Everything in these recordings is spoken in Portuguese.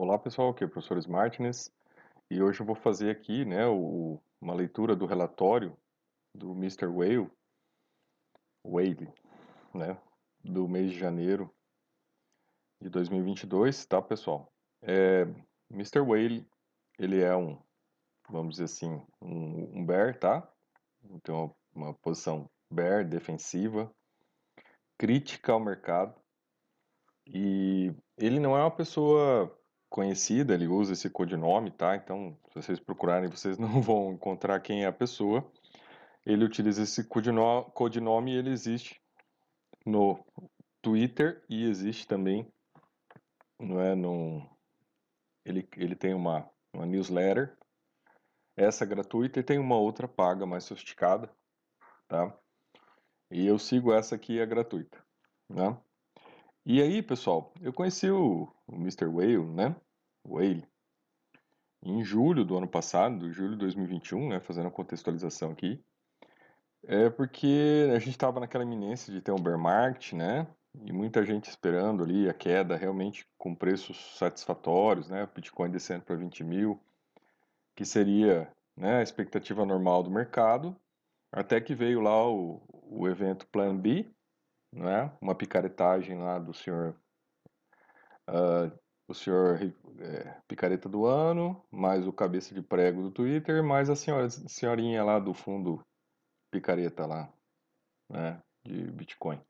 Olá pessoal, aqui é o professor Smartness e hoje eu vou fazer aqui né, o, uma leitura do relatório do Mr. Whale, Whale, né, do mês de janeiro de 2022, tá pessoal? É, Mr. Whale, ele é um, vamos dizer assim, um, um bear, tá? Tem uma, uma posição bear, defensiva, crítica ao mercado e ele não é uma pessoa conhecida, ele usa esse codinome, tá? Então, se vocês procurarem, vocês não vão encontrar quem é a pessoa. Ele utiliza esse codinome, e ele existe no Twitter e existe também, não é, no, ele, ele tem uma, uma newsletter, essa é gratuita e tem uma outra paga, mais sofisticada, tá? E eu sigo essa aqui, é gratuita, né? E aí, pessoal, eu conheci o, o Mr. Whale, né? Whale, em julho do ano passado, julho de 2021, né? Fazendo a contextualização aqui. É porque a gente estava naquela iminência de ter um bear market, né? E muita gente esperando ali a queda realmente com preços satisfatórios, né? Bitcoin descendo para 20 mil, que seria né, a expectativa normal do mercado, até que veio lá o, o evento Plan B, né? uma picaretagem lá do senhor, uh, o senhor é, picareta do ano, mais o cabeça de prego do Twitter, mais a senhora, senhorinha lá do fundo picareta lá, né? de Bitcoin.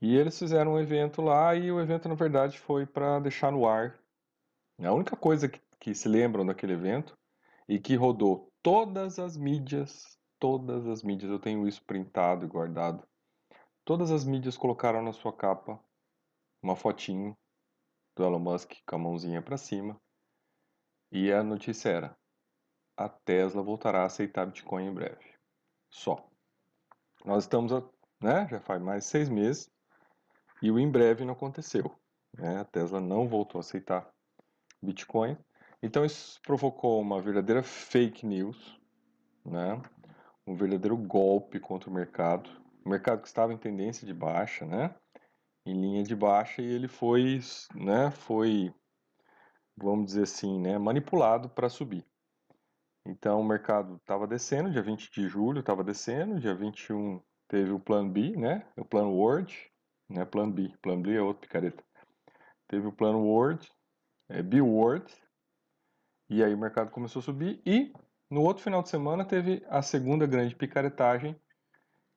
E eles fizeram um evento lá e o evento na verdade foi para deixar no ar. A única coisa que, que se lembram daquele evento e que rodou todas as mídias, todas as mídias, eu tenho isso printado e guardado Todas as mídias colocaram na sua capa uma fotinho do Elon Musk com a mãozinha para cima. E a notícia era: a Tesla voltará a aceitar Bitcoin em breve. Só. Nós estamos, né, já faz mais seis meses e o em breve não aconteceu. Né? A Tesla não voltou a aceitar Bitcoin. Então isso provocou uma verdadeira fake news, né? um verdadeiro golpe contra o mercado o mercado que estava em tendência de baixa, né? Em linha de baixa e ele foi, né? Foi, vamos dizer assim, né? Manipulado para subir. Então o mercado estava descendo, dia 20 de julho estava descendo, dia 21 teve o plano B, né? O plano Word, né? Plano B, plano B é outro picareta. Teve o plano Word, é, B Word, e aí o mercado começou a subir e no outro final de semana teve a segunda grande picaretagem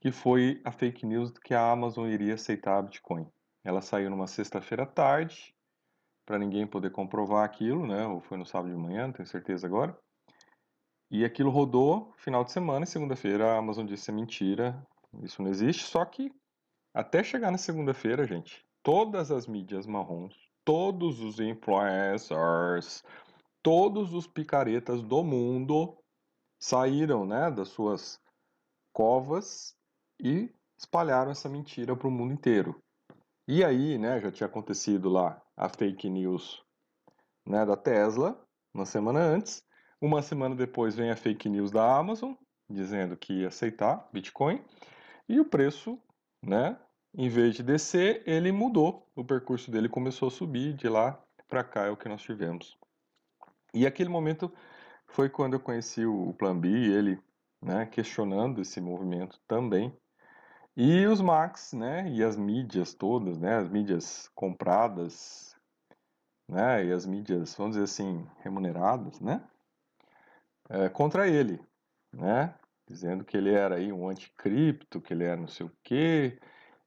que foi a fake news de que a Amazon iria aceitar a Bitcoin. Ela saiu numa sexta-feira tarde, para ninguém poder comprovar aquilo, né? Ou foi no sábado de manhã, não tenho certeza agora. E aquilo rodou final de semana e segunda-feira a Amazon disse é mentira, isso não existe. Só que até chegar na segunda-feira, gente, todas as mídias marrons, todos os influencers, todos os picaretas do mundo saíram, né, das suas covas e espalharam essa mentira para o mundo inteiro. E aí, né, já tinha acontecido lá a fake news né, da Tesla, uma semana antes. Uma semana depois vem a fake news da Amazon, dizendo que ia aceitar Bitcoin. E o preço, né, em vez de descer, ele mudou. O percurso dele começou a subir, de lá para cá é o que nós tivemos. E aquele momento foi quando eu conheci o Plan B, ele né, questionando esse movimento também. E os Max, né, e as mídias todas, né, as mídias compradas, né, e as mídias, vamos dizer assim, remuneradas, né, é, contra ele, né, dizendo que ele era aí um anticripto, que ele era não sei o quê.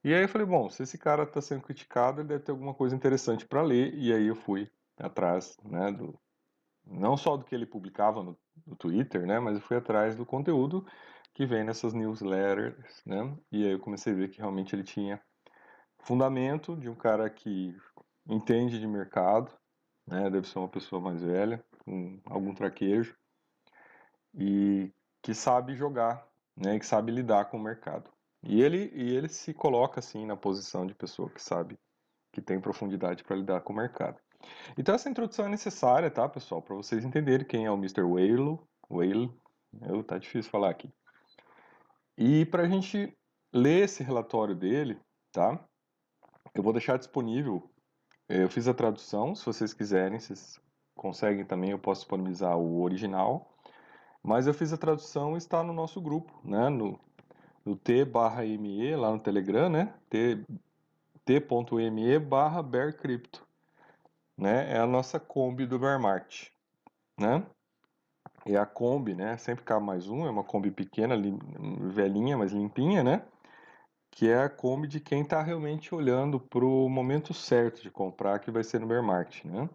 E aí eu falei, bom, se esse cara está sendo criticado, ele deve ter alguma coisa interessante para ler. E aí eu fui atrás, né, do não só do que ele publicava no, no Twitter, né, mas eu fui atrás do conteúdo que vem nessas newsletters, né? E aí eu comecei a ver que realmente ele tinha fundamento de um cara que entende de mercado, né? Deve ser uma pessoa mais velha, com algum traquejo e que sabe jogar, né? Que sabe lidar com o mercado. E ele e ele se coloca assim na posição de pessoa que sabe que tem profundidade para lidar com o mercado. Então essa introdução é necessária, tá, pessoal, para vocês entenderem quem é o Mr. Whale, Whale, eu tá difícil falar aqui. E para a gente ler esse relatório dele, tá? Eu vou deixar disponível eu fiz a tradução, se vocês quiserem, vocês conseguem também, eu posso disponibilizar o original. Mas eu fiz a tradução e está no nosso grupo, né? No, no t/me lá no Telegram, né? T, t.me barra bearcrypto, né? É a nossa Kombi do Bear Market, né? E a Kombi, né? Sempre cabe mais um, é uma Kombi pequena, velhinha, mas limpinha, né? Que é a Kombi de quem está realmente olhando para o momento certo de comprar, que vai ser no Bear Market, né?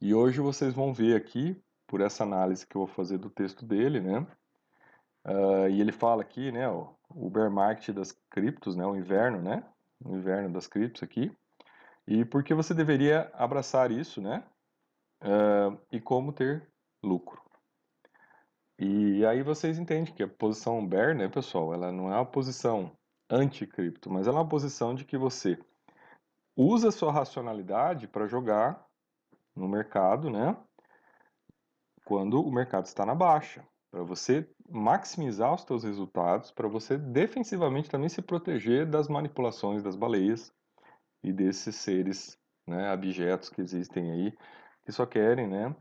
E hoje vocês vão ver aqui, por essa análise que eu vou fazer do texto dele, né? Uh, e ele fala aqui, né, o, o bear market das criptos, né, o inverno, né, o inverno das criptos aqui, e por que você deveria abraçar isso, né, uh, e como ter lucro. E aí vocês entendem que a posição bear, né, pessoal, ela não é uma posição anti-cripto, mas ela é uma posição de que você usa sua racionalidade para jogar no mercado, né, quando o mercado está na baixa, para você maximizar os seus resultados, para você defensivamente também se proteger das manipulações das baleias e desses seres né, abjetos que existem aí, que só querem né,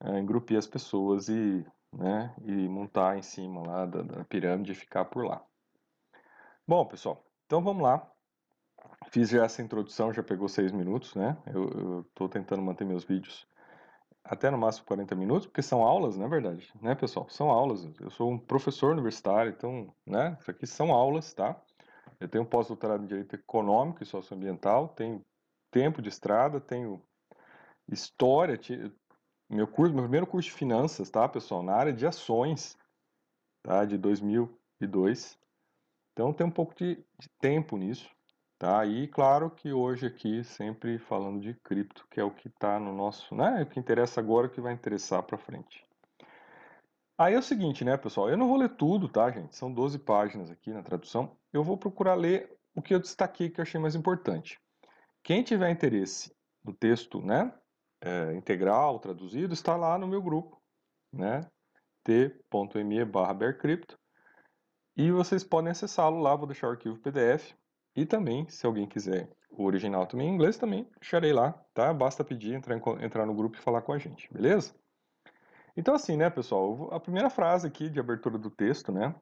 eh, engrupir as pessoas e, né, e montar em cima lá da, da pirâmide e ficar por lá. Bom, pessoal, então vamos lá. Fiz já essa introdução, já pegou seis minutos, né? Eu estou tentando manter meus vídeos até no máximo 40 minutos, porque são aulas, na é verdade, né, pessoal? São aulas. Eu sou um professor universitário, então, né, isso aqui são aulas, tá? Eu tenho pós-doutorado em Direito Econômico e Socioambiental, tenho tempo de estrada, tenho história, meu curso, meu primeiro curso de finanças, tá, pessoal, na área de ações, tá, de 2002. Então, tem um pouco de, de tempo nisso. Tá? E claro que hoje aqui sempre falando de cripto, que é o que está no nosso, né? O que interessa agora, que vai interessar para frente. Aí é o seguinte, né, pessoal? Eu não vou ler tudo, tá, gente? São 12 páginas aqui na tradução. Eu vou procurar ler o que eu destaquei que eu achei mais importante. Quem tiver interesse no texto, né, é, integral, traduzido, está lá no meu grupo, né? t.me barra e vocês podem acessá-lo lá, vou deixar o arquivo PDF e também, se alguém quiser o original também em inglês, também deixarei lá, tá? Basta pedir, entrar, entrar no grupo e falar com a gente, beleza? Então assim, né, pessoal, a primeira frase aqui de abertura do texto, né?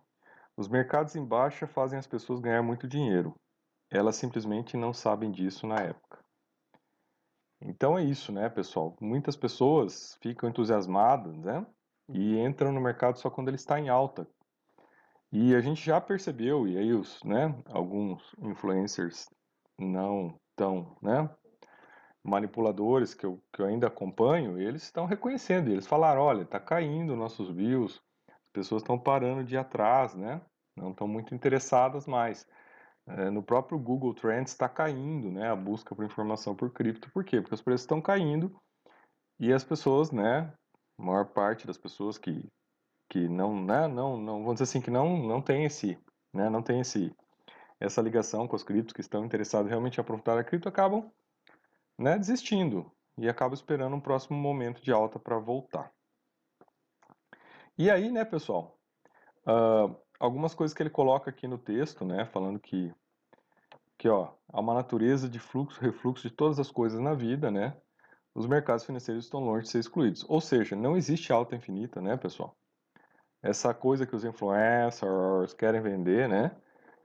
Os mercados em baixa fazem as pessoas ganhar muito dinheiro. Elas simplesmente não sabem disso na época. Então é isso, né, pessoal? Muitas pessoas ficam entusiasmadas, né? E entram no mercado só quando ele está em alta, e a gente já percebeu, e aí os, né, alguns influencers não tão, né, manipuladores que eu, que eu ainda acompanho, eles estão reconhecendo, eles falaram, olha, está caindo nossos views, as pessoas estão parando de ir atrás, né, não estão muito interessadas mais. É, no próprio Google Trends está caindo, né, a busca por informação por cripto, por quê? Porque os preços estão caindo e as pessoas, né, a maior parte das pessoas que que não, né, não, não, vamos dizer assim, que não, não tem esse, né, não tem esse, essa ligação com os criptos que estão interessados realmente em aprofundar a cripto, acabam, né, desistindo e acabam esperando um próximo momento de alta para voltar. E aí, né, pessoal, uh, algumas coisas que ele coloca aqui no texto, né, falando que, que ó, há uma natureza de fluxo, refluxo de todas as coisas na vida, né, os mercados financeiros estão longe de ser excluídos. Ou seja, não existe alta infinita, né, pessoal? essa coisa que os influencers querem vender, né?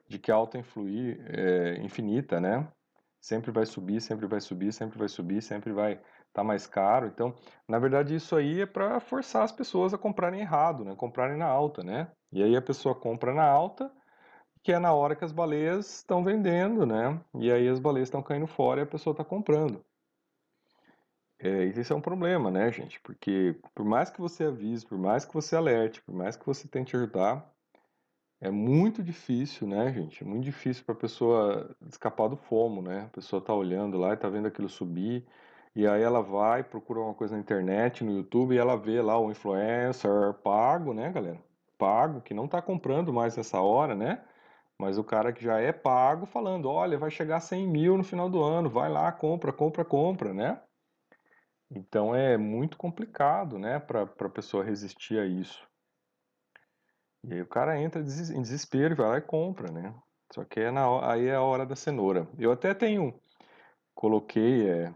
De que a alta influir é infinita, né? Sempre vai subir, sempre vai subir, sempre vai subir, sempre vai tá mais caro. Então, na verdade, isso aí é para forçar as pessoas a comprarem errado, né? Comprarem na alta, né? E aí a pessoa compra na alta, que é na hora que as baleias estão vendendo, né? E aí as baleias estão caindo fora e a pessoa está comprando. É, esse é um problema, né, gente? Porque por mais que você avise, por mais que você alerte, por mais que você tente ajudar, é muito difícil, né, gente? É muito difícil para a pessoa escapar do fomo, né? A pessoa tá olhando lá e tá vendo aquilo subir, e aí ela vai, procura uma coisa na internet, no YouTube, e ela vê lá o influencer pago, né, galera? Pago, que não tá comprando mais nessa hora, né? Mas o cara que já é pago falando, olha, vai chegar a 100 mil no final do ano, vai lá, compra, compra, compra, né? Então é muito complicado, né, para a pessoa resistir a isso. E aí o cara entra em desespero e vai lá e compra, né? Só que é na, aí é a hora da cenoura. Eu até tenho, coloquei é,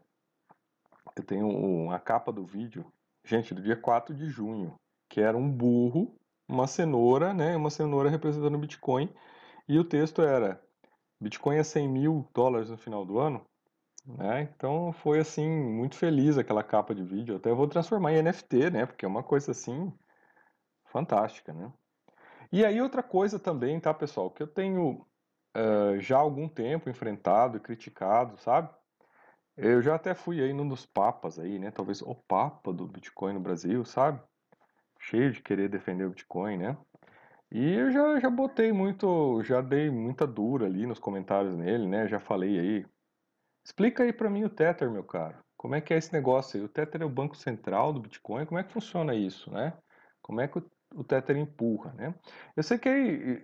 eu tenho uma capa do vídeo, gente, do dia 4 de junho, que era um burro, uma cenoura, né? Uma cenoura representando Bitcoin, e o texto era Bitcoin é 100 mil dólares no final do ano, né? Então foi assim, muito feliz aquela capa de vídeo. Até vou transformar em NFT, né? Porque é uma coisa assim fantástica, né? E aí outra coisa também, tá, pessoal, que eu tenho uh, já há algum tempo enfrentado e criticado, sabe? Eu já até fui aí num dos papas aí, né? Talvez o papa do Bitcoin no Brasil, sabe? Cheio de querer defender o Bitcoin, né? E eu já, já botei muito, já dei muita dura ali nos comentários nele, né? Já falei aí. Explica aí para mim o Tether, meu caro. Como é que é esse negócio aí? O Tether é o banco central do Bitcoin, como é que funciona isso, né? Como é que o Tether empurra, né? Eu sei que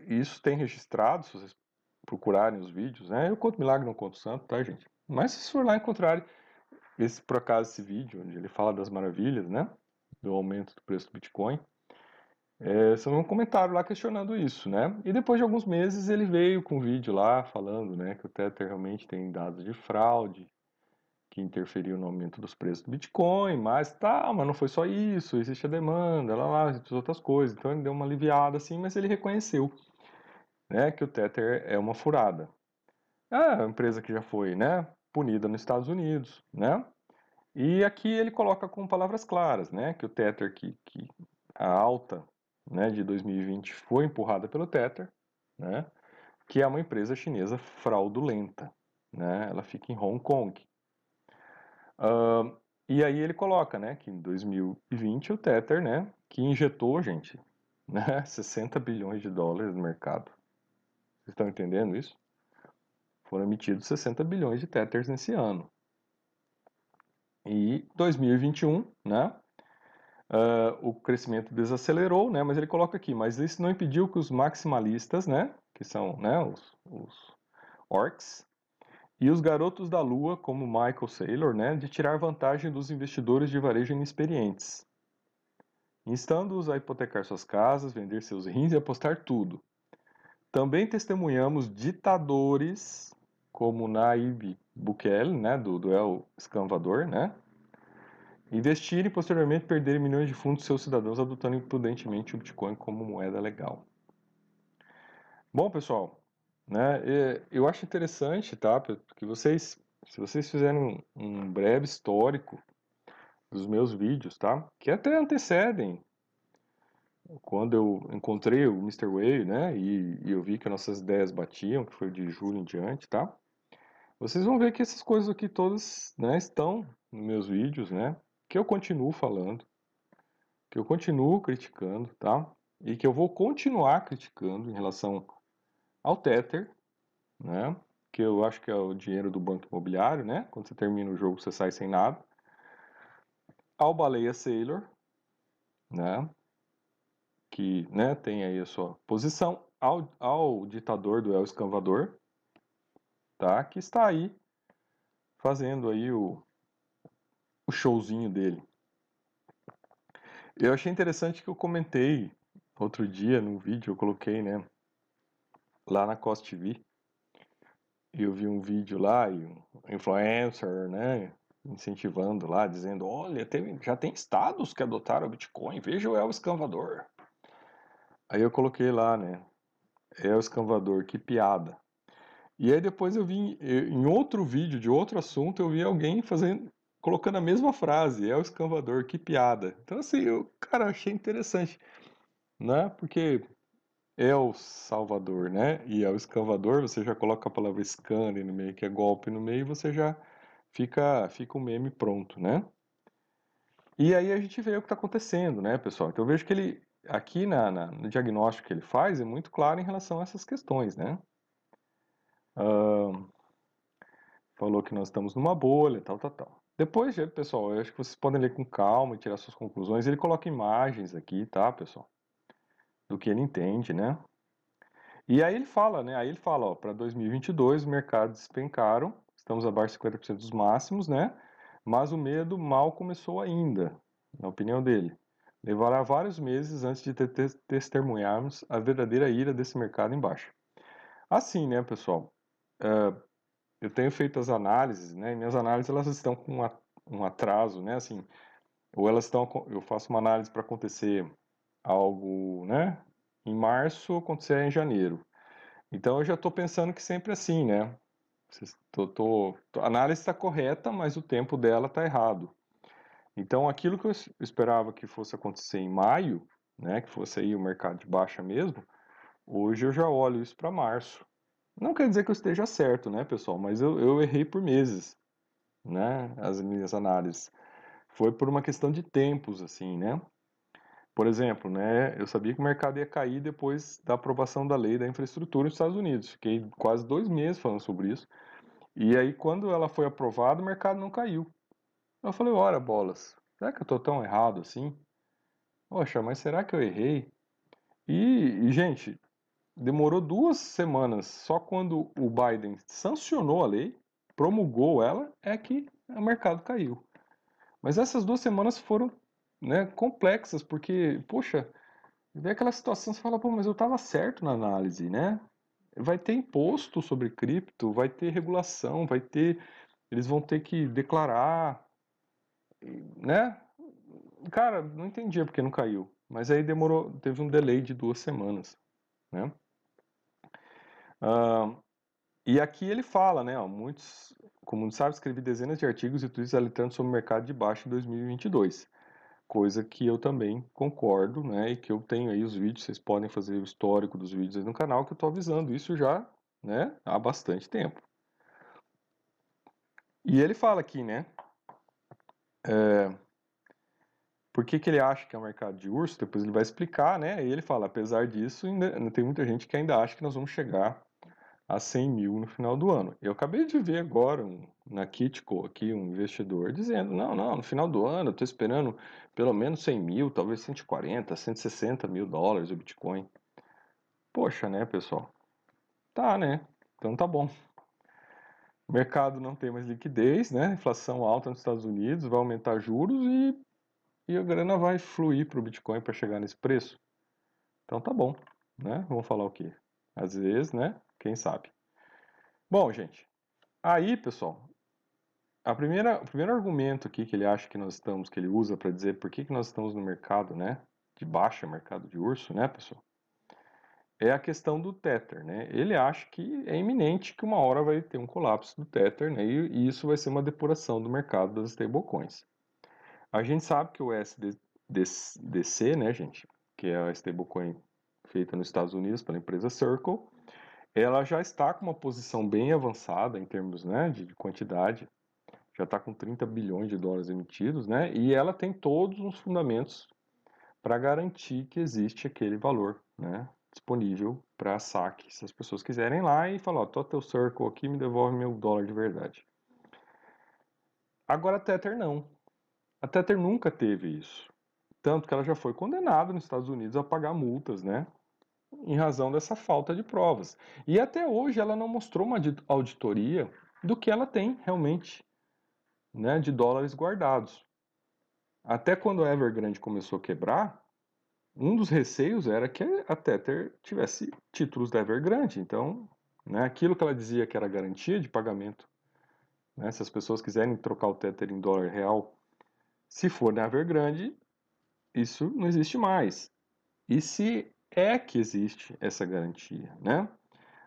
isso tem registrado, se vocês procurarem os vídeos, né? Eu conto milagre, não conto santo, tá, gente? Mas se for lá encontrarem esse, por acaso, esse vídeo, onde ele fala das maravilhas, né? Do aumento do preço do Bitcoin, é, só um comentário lá questionando isso, né? E depois de alguns meses ele veio com um vídeo lá falando, né, que o Tether realmente tem dados de fraude, que interferiu no aumento dos preços do Bitcoin, mas tá, mas não foi só isso, existe a demanda, lá, lá, outras coisas. Então ele deu uma aliviada assim, mas ele reconheceu, né, que o Tether é uma furada. É a empresa que já foi, né, punida nos Estados Unidos, né? E aqui ele coloca com palavras claras, né, que o Tether que, que a alta né, de 2020 foi empurrada pelo Tether, né, que é uma empresa chinesa fraudulenta. Né, ela fica em Hong Kong. E aí ele coloca né, que em 2020 o Tether, né, que injetou, gente, né, 60 bilhões de dólares no mercado. Vocês estão entendendo isso? Foram emitidos 60 bilhões de Tethers nesse ano. E 2021, né, Uh, o crescimento desacelerou, né? Mas ele coloca aqui, mas isso não impediu que os maximalistas, né? Que são, né? Os, os orcs e os garotos da lua, como Michael Saylor, né? De tirar vantagem dos investidores de varejo inexperientes, instando-os a hipotecar suas casas, vender seus rins e apostar tudo. Também testemunhamos ditadores como Naib Bukele, né? Do, do El Escavador, né? Investir e posteriormente perder milhões de fundos de seus cidadãos adotando imprudentemente o Bitcoin como moeda legal. Bom, pessoal, né, eu acho interessante, tá, que vocês, se vocês fizerem um breve histórico dos meus vídeos, tá, que até antecedem quando eu encontrei o Mr. Way, né, e, e, eu vi que nossas ideias batiam, que foi de julho em diante, tá, vocês vão ver que essas coisas aqui todas, né, estão nos meus vídeos, né, que eu continuo falando, que eu continuo criticando, tá? E que eu vou continuar criticando em relação ao Tether, né? Que eu acho que é o dinheiro do banco imobiliário, né? Quando você termina o jogo, você sai sem nada. Ao Baleia Sailor, né? Que né, tem aí a sua posição. Ao, ao ditador do El Escavador, tá? Que está aí fazendo aí o, o showzinho dele. Eu achei interessante que eu comentei outro dia no vídeo, eu coloquei, né, lá na Cost TV. Eu vi um vídeo lá e um influencer, né, incentivando lá, dizendo, olha, tem, já tem estados que adotaram o Bitcoin, veja o El Escavador. Aí eu coloquei lá, né, El Escavador, que piada. E aí depois eu vi, em outro vídeo de outro assunto, eu vi alguém fazendo, colocando a mesma frase, é o escavador, que piada. Então, assim, eu, cara, achei interessante, né? Porque é o Salvador, né? E é o escavador, você já coloca a palavra scan no meio, que é golpe no meio, e você já fica, fica o um meme pronto, né? E aí a gente vê o que está acontecendo, né, pessoal? Então eu vejo que ele, aqui na, na, no diagnóstico que ele faz, é muito claro em relação a essas questões, né? Falou que nós estamos numa bolha, tal, tal, tal. Depois, pessoal, eu acho que vocês podem ler com calma e tirar suas conclusões. Ele coloca imagens aqui, tá, pessoal? Do que ele entende, né? E aí ele fala, né? Aí ele fala, ó, para 2022 os mercados despencaram, estamos abaixo de 50% dos máximos, né? Mas o medo mal começou ainda, na opinião dele. Levará vários meses antes de testemunharmos a verdadeira ira desse mercado em baixa. Assim, né, pessoal? Uh, eu tenho feito as análises, né? E minhas análises elas estão com um atraso, né? Assim, ou elas estão, eu faço uma análise para acontecer algo, né? Em março, acontecer em janeiro. Então eu já estou pensando que sempre assim, né? Tô, tô, a análise está correta, mas o tempo dela está errado. Então aquilo que eu esperava que fosse acontecer em maio, né? Que fosse aí o mercado de baixa mesmo, hoje eu já olho isso para março. Não quer dizer que eu esteja certo, né, pessoal? Mas eu, eu errei por meses, né? As minhas análises. Foi por uma questão de tempos, assim, né? Por exemplo, né, eu sabia que o mercado ia cair depois da aprovação da lei da infraestrutura nos Estados Unidos. Fiquei quase dois meses falando sobre isso. E aí, quando ela foi aprovada, o mercado não caiu. Eu falei, ora, bolas, será que eu estou tão errado assim? Poxa, mas será que eu errei? E, e, gente, demorou duas semanas. Só quando o Biden sancionou a lei, promulgou ela, é que o mercado caiu. Mas essas duas semanas foram né, complexas, porque, poxa, vê aquela situação, você fala, pô, mas eu estava certo na análise, né? Vai ter imposto sobre cripto, vai ter regulação, vai ter. Eles vão ter que declarar, né? Cara, não entendia porque não caiu. Mas aí demorou, teve um delay de duas semanas, né? Uh, e aqui ele fala, né, ó, muitos, como sabe, escrevi dezenas de artigos e tweets alertando sobre o mercado de baixo em 2022, coisa que eu também concordo, né, e que eu tenho aí os vídeos, vocês podem fazer o histórico dos vídeos aí no canal, que eu estou avisando isso já, né, há bastante tempo. E ele fala aqui, né, é, por que, que ele acha que é um mercado de urso, depois ele vai explicar, né, e ele fala, apesar disso, ainda, tem muita gente que ainda acha que nós vamos chegar a 100 mil no final do ano. Eu acabei de ver agora um, na Kitco aqui um investidor dizendo, não, não, no final do ano eu estou esperando pelo menos 100 mil, talvez 140, 160 mil dólares o Bitcoin. Poxa, né, pessoal? Tá, né? Então tá bom. O mercado não tem mais liquidez, né? Inflação alta nos Estados Unidos, vai aumentar juros e, e a grana vai fluir para o Bitcoin para chegar nesse preço. Então tá bom, né? Vamos falar o quê? Às vezes, né? Quem sabe? Bom, gente, aí, pessoal, a primeira, o primeiro argumento aqui que ele acha que nós estamos, que ele usa para dizer por que, que nós estamos no mercado, né, de baixa, mercado de urso, né, pessoal, é a questão do Tether, né? Ele acha que é iminente que uma hora vai ter um colapso do Tether, né, e, e isso vai ser uma depuração do mercado das stablecoins. A gente sabe que o SDC, né, gente, que é a stablecoin feita nos Estados Unidos pela empresa Circle, ela já está com uma posição bem avançada em termos né, de, quantidade, já está com 30 bilhões de dólares emitidos, né, e ela tem todos os fundamentos para garantir que existe aquele valor né, disponível para saque. Se as pessoas quiserem lá e falar, ó, teu Circle aqui, me devolve meu dólar de verdade. Agora Tether não. A Tether nunca teve isso. Tanto que ela já foi condenada nos Estados Unidos a pagar multas, né? em razão dessa falta de provas. E até hoje ela não mostrou uma auditoria do que ela tem realmente né, de dólares guardados. Até quando a Evergrande começou a quebrar, um dos receios era que a Tether tivesse títulos da Evergrande. Então, né, aquilo que ela dizia que era garantia de pagamento, né, se as pessoas quiserem trocar o Tether em dólar real, se for na Evergrande, isso não existe mais. E se é que existe essa garantia, né?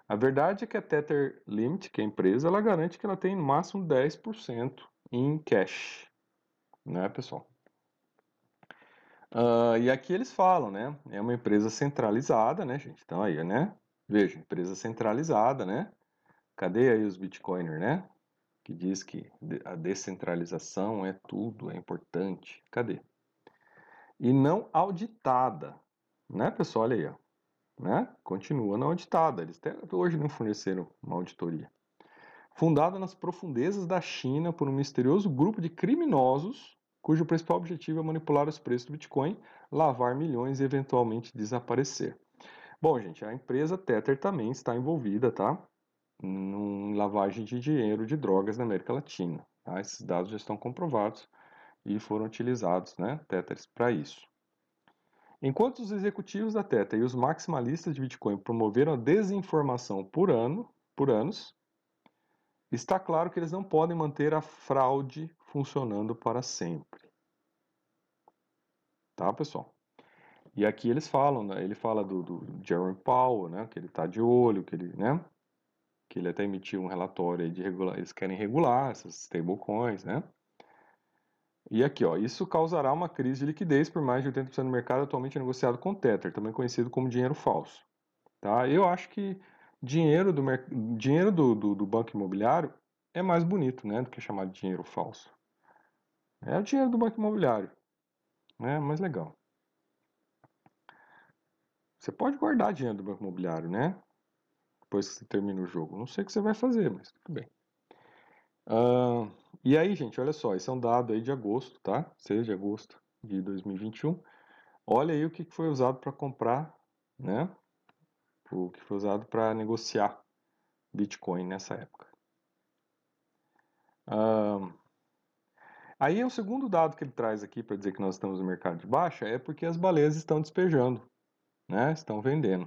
A verdade é que a Tether Limit, que é a empresa, ela garante que ela tem no máximo 10% em cash, né, pessoal? Uh, e aqui eles falam, né? É uma empresa centralizada, né, gente? Então aí, né? Veja, empresa centralizada, né? Cadê aí os bitcoiners, né? Que diz que a descentralização é tudo, é importante. Cadê? E não auditada, né, pessoal? Olha aí, ó. Né? Continua não auditada. Eles até hoje não forneceram uma auditoria. Fundada nas profundezas da China por um misterioso grupo de criminosos cujo principal objetivo é manipular os preços do Bitcoin, lavar milhões e eventualmente desaparecer. Bom, gente, a empresa Tether também está envolvida, tá? Em lavagem de dinheiro de drogas na América Latina. Tá? Esses dados já estão comprovados e foram utilizados, né, Tethers, para isso. Enquanto os executivos da Tether e os maximalistas de Bitcoin promoveram a desinformação por ano, por anos, está claro que eles não podem manter a fraude funcionando para sempre. Tá, pessoal? E aqui eles falam, né, ele fala do, do Jerome Powell, né, que ele está de olho, que ele, né, que ele até emitiu um relatório de regular, eles querem regular essas stablecoins, né? E aqui, ó, isso causará uma crise de liquidez por mais de 80% do mercado atualmente negociado com Tether, também conhecido como dinheiro falso. Tá? Eu acho que dinheiro do, dinheiro do, do, do banco imobiliário é mais bonito né, do que chamar de dinheiro falso. É o dinheiro do banco imobiliário. É mais legal. Você pode guardar dinheiro do banco imobiliário, né? Depois que você termina o jogo. Não sei o que você vai fazer, mas tudo bem. Uh, e aí, gente, olha só, esse é um dado aí de agosto, tá? 6 de agosto de 2021. Olha aí o que foi usado para comprar, né? O que foi usado para negociar Bitcoin nessa época. Aí é o segundo dado que ele traz aqui para dizer que nós estamos no mercado de baixa, é porque as baleias estão despejando, né? Estão vendendo.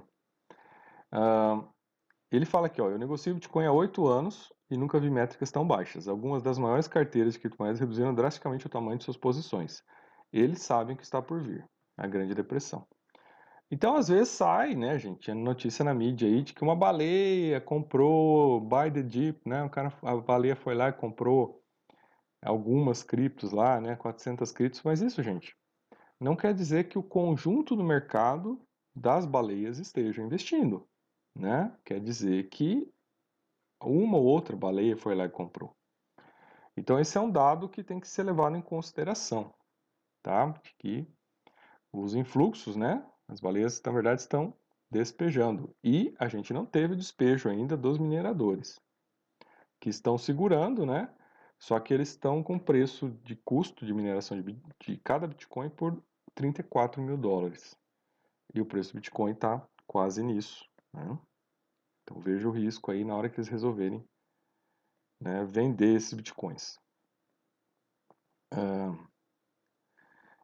Ele fala aqui, ó, eu negocio Bitcoin há 8 anos e nunca vi métricas tão baixas. Algumas das maiores carteiras de criptomoedas reduziram drasticamente o tamanho de suas posições. Eles sabem que está por vir, a Grande Depressão. Então, às vezes sai, né, gente, notícia na mídia aí de que uma baleia comprou buy the dip, né, o cara, a baleia foi lá e comprou algumas criptos lá, né, 400 criptos, mas isso, gente, não quer dizer que o conjunto do mercado das baleias esteja investindo, né? Quer dizer que uma ou outra baleia foi lá e comprou. Então esse é um dado que tem que ser levado em consideração, tá? Que os influxos, né? As baleias na verdade estão despejando e a gente não teve despejo ainda dos mineradores que estão segurando, né? Só que eles estão com preço de custo de mineração de, de cada Bitcoin por 34 mil dólares. E o preço do Bitcoin está quase nisso. Né? Então veja o risco aí na hora que eles resolverem né, vender esses bitcoins.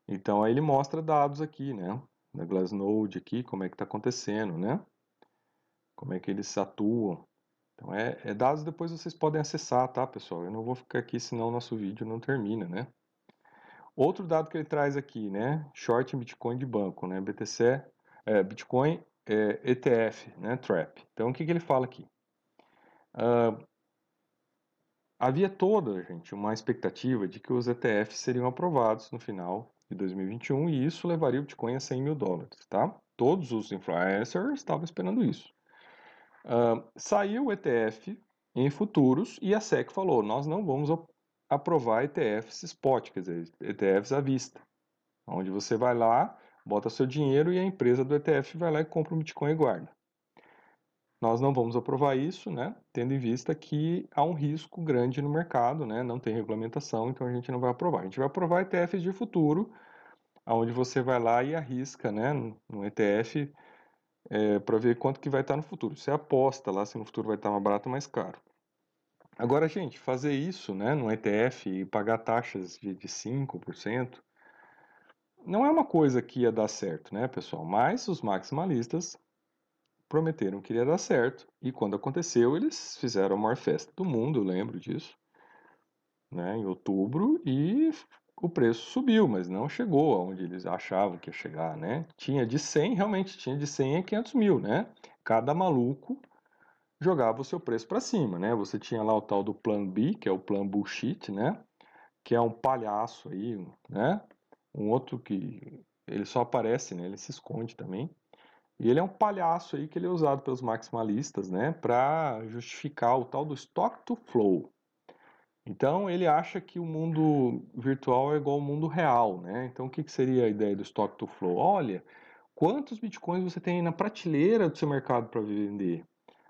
então aí ele mostra dados aqui, né? Da Glassnode aqui, como é que está acontecendo, né? Como é que eles atuam. Então é, é, dados depois vocês podem acessar, tá, pessoal? Eu não vou ficar aqui, senão o nosso vídeo não termina, né? Outro dado que ele traz aqui, né? Short em Bitcoin de banco, né? BTC, é, Bitcoin é, ETF, né, TRAP. Então, o que, que ele fala aqui? Uh, havia toda, gente, uma expectativa de que os ETFs seriam aprovados no final de 2021 e isso levaria o Bitcoin a 100 mil dólares, tá? Todos os influencers estavam esperando isso. Uh, saiu o ETF em futuros e a SEC falou, nós não vamos aprovar ETFs spot, quer dizer, ETFs à vista, onde você vai lá bota seu dinheiro e a empresa do ETF vai lá e compra um Bitcoin e guarda. Nós não vamos aprovar isso, né, tendo em vista que há um risco grande no mercado, né, não tem regulamentação, então a gente não vai aprovar. A gente vai aprovar ETFs de futuro, onde você vai lá e arrisca né, no ETF é, para ver quanto que vai estar no futuro. Você aposta lá se no futuro vai estar mais barato ou mais caro. Agora, gente, fazer isso né, no ETF e pagar taxas de, de 5%, não é uma coisa que ia dar certo, né, pessoal? Mas os maximalistas prometeram que iria dar certo e quando aconteceu eles fizeram a maior festa do mundo, eu lembro disso, né, em outubro e o preço subiu, mas não chegou aonde eles achavam que ia chegar, né? Tinha de 100, realmente tinha de 100 a 500 mil, né? Cada maluco jogava o seu preço para cima, né? Você tinha lá o tal do Plan B, que é o Plan Bullshit, né? Que é um palhaço aí, né? Um outro que ele só aparece, né? Ele se esconde também. E ele é um palhaço aí que ele é usado pelos maximalistas, né, para justificar o tal do stock to flow. Então ele acha que o mundo virtual é igual ao mundo real, né? Então o que, que seria a ideia do stock to flow? Olha, quantos bitcoins você tem na prateleira do seu mercado para vender?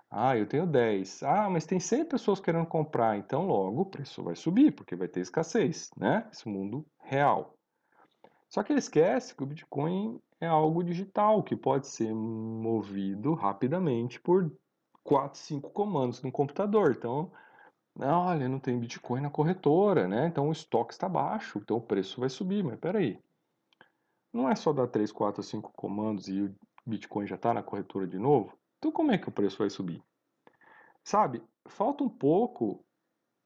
Ah, eu tenho 10. Ah, mas tem 100 pessoas querendo comprar, então logo o preço vai subir, porque vai ter escassez, né? Esse mundo real. Só que ele esquece que o Bitcoin é algo digital que pode ser movido rapidamente por 4, 5 comandos no computador. Então, olha, não tem Bitcoin na corretora, né? Então o estoque está baixo, então o preço vai subir. Mas peraí, não é só dar 3, 4, 5 comandos e o Bitcoin já está na corretora de novo? Então como é que o preço vai subir? Sabe, falta um pouco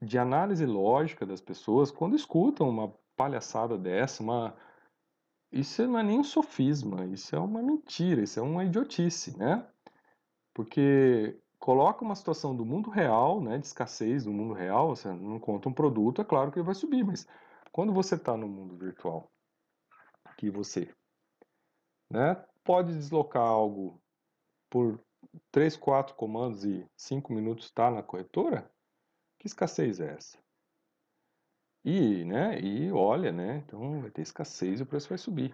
de análise lógica das pessoas quando escutam uma palhaçada dessa, uma isso não é nem um sofisma, isso é uma mentira, isso é uma idiotice, né? Porque coloca uma situação do mundo real, né, de escassez do mundo real, você não conta um produto, é claro que ele vai subir, mas quando você está no mundo virtual, que você né, pode deslocar algo por 3, 4 comandos e 5 minutos está na corretora, que escassez é essa? E, né, e olha, né, então vai ter escassez e o preço vai subir.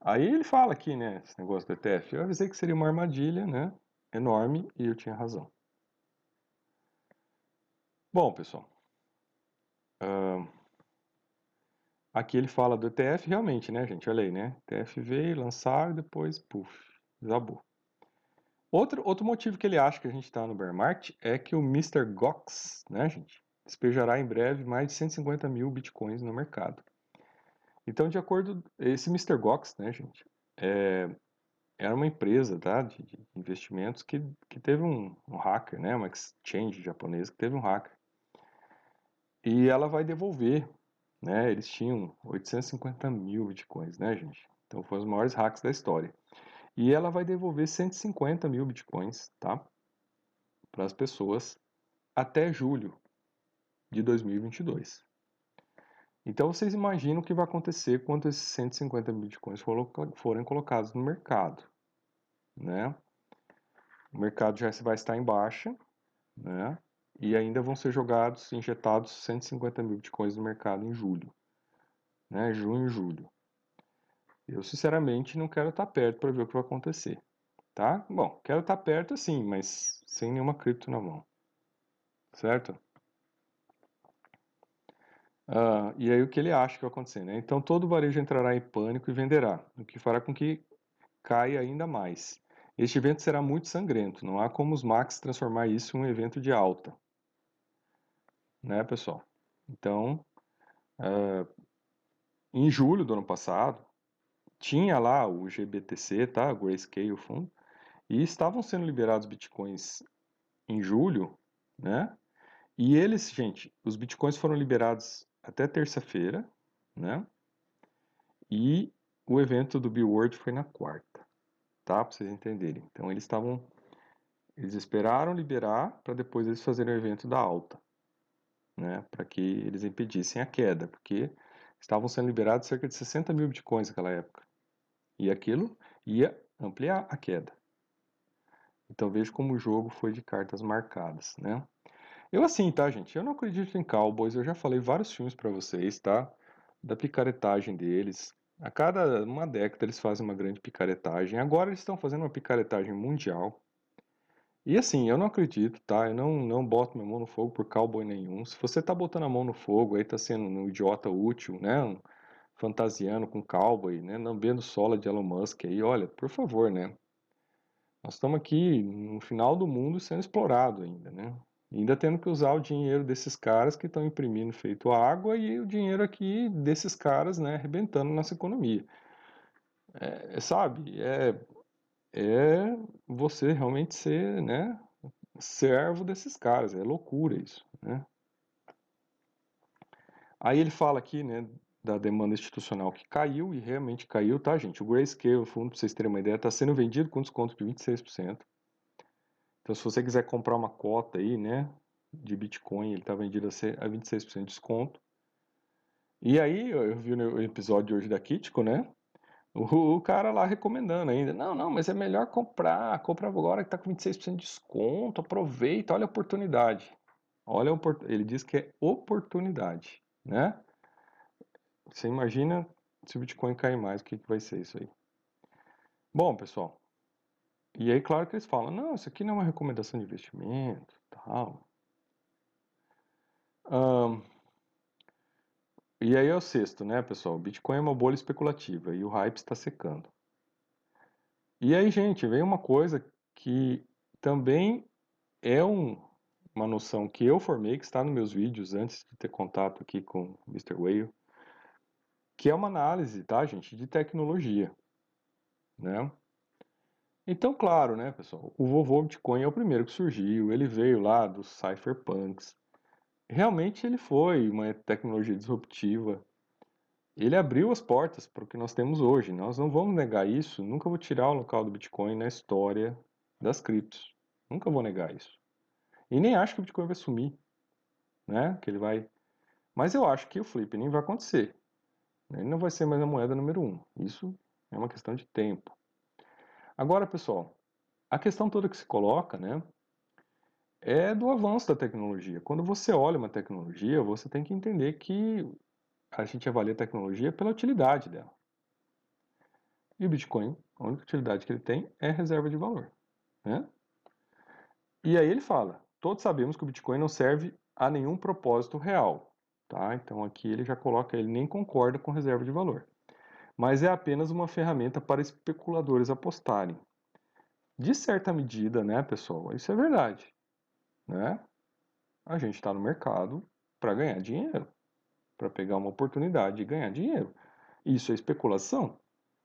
Aí ele fala aqui, né, esse negócio do ETF, eu avisei que seria uma armadilha, né, enorme e eu tinha razão. Bom, pessoal, uh, aqui ele fala do ETF realmente, né, gente, olha aí, né, ETF veio, lançar depois, puf, desabou. Outro, outro motivo que ele acha que a gente está no bear market é que o Mr. Gox, né, gente, despejará em breve mais de 150 mil bitcoins no mercado. Então, de acordo, esse Mr. Gox, né, gente, é, era uma empresa, tá, de, de investimentos que, que teve um, um, hacker, né, uma exchange japonesa que teve um hacker. E ela vai devolver, né, eles tinham 850 mil bitcoins, né, gente. Então, foram os maiores hacks da história. E ela vai devolver 150 mil bitcoins, tá, para as pessoas até julho de 2022. Então vocês imaginam o que vai acontecer quando esses 150 bitcoins forem colocados no mercado, né? O mercado já vai estar em baixa, né? E ainda vão ser jogados, injetados 150 mil bitcoins no mercado em julho, né? Junho e julho. Eu sinceramente não quero estar perto para ver o que vai acontecer, tá? Bom, quero estar perto sim, mas sem nenhuma cripto na mão, certo? Uh, e aí o que ele acha que vai acontecer, né? Então todo varejo entrará em pânico e venderá, o que fará com que caia ainda mais. Este evento será muito sangrento, não há como os Max transformar isso em um evento de alta. Né, pessoal? Então, uh, em julho do ano passado, tinha lá o GBTC, tá? O Grayscale Fundo, e estavam sendo liberados bitcoins em julho, né? E eles, gente, os bitcoins foram liberados até terça-feira, né? E o evento do Billboard foi na quarta, tá? Para vocês entenderem. Então eles estavam, eles esperaram liberar para depois eles fazerem o evento da alta, né? Para que eles impedissem a queda, porque estavam sendo liberados cerca de 60 mil bitcoins naquela época. E aquilo ia ampliar a queda. Então veja como o jogo foi de cartas marcadas, né? Eu assim, tá, gente? Eu não acredito em Cowboys. Eu já falei vários filmes para vocês, tá? Da picaretagem deles. A cada uma década eles fazem uma grande picaretagem. Agora eles estão fazendo uma picaretagem mundial. E assim, eu não acredito, tá? Eu não, não boto minha mão no fogo por cowboy nenhum. Se você tá botando a mão no fogo, aí tá sendo um idiota útil, né? Um fantasiando com cowboy, né? Lambendo sola de Elon Musk aí, olha, por favor, né? Nós estamos aqui no final do mundo sendo explorado ainda, né? Ainda tendo que usar o dinheiro desses caras que estão imprimindo feito água e o dinheiro aqui desses caras, né, arrebentando nossa economia. É, sabe, é, é você realmente ser, né, servo desses caras, é loucura isso, né. Aí ele fala aqui, né, da demanda institucional que caiu, e realmente caiu, tá, gente? O Grayscale, o fundo, para vocês terem uma ideia, está sendo vendido com desconto de 26%. Então, se você quiser comprar uma cota aí, né, de Bitcoin, ele está vendido a 26% de desconto. E aí, eu vi no episódio hoje da Kitco, né, o, cara lá recomendando ainda, não, não, mas é melhor comprar, compra agora que está com 26% de desconto, aproveita, olha a oportunidade. Olha, ele diz que é oportunidade, né? Você imagina se o Bitcoin cair mais, o que, que vai ser isso aí? Bom, pessoal, e aí, claro que eles falam, não, isso aqui não é uma recomendação de investimento, tal. Um, e aí é o sexto, né, pessoal? Bitcoin é uma bolha especulativa e o hype está secando. E aí, gente, vem uma coisa que também é um, uma noção que eu formei, que está nos meus vídeos antes de ter contato aqui com o Mr. Whale, que é uma análise, tá, gente, de tecnologia, né? Então, claro, né, pessoal, o vovô Bitcoin é o primeiro que surgiu, ele veio lá dos cypherpunks, realmente ele foi uma tecnologia disruptiva. Ele abriu as portas para o que nós temos hoje. Nós não vamos negar isso. Nunca vou tirar o local do Bitcoin na história das criptos. Nunca vou negar isso. E nem acho que o Bitcoin vai sumir, né? Que ele vai. Mas eu acho que o flip nem vai acontecer. Ele não vai ser mais a moeda número um. Isso é uma questão de tempo. Agora, pessoal, a questão toda que se coloca, né, é do avanço da tecnologia. Quando você olha uma tecnologia, você tem que entender que a gente avalia a tecnologia pela utilidade dela. E o Bitcoin, a única utilidade que ele tem é reserva de valor. Né? E aí ele fala: todos sabemos que o Bitcoin não serve a nenhum propósito real. Tá? Então aqui ele já coloca, ele nem concorda com reserva de valor. Mas é apenas uma ferramenta para especuladores apostarem. De certa medida, né, pessoal? Isso é verdade. Né? A gente está no mercado para ganhar dinheiro, para pegar uma oportunidade de ganhar dinheiro. Isso é especulação,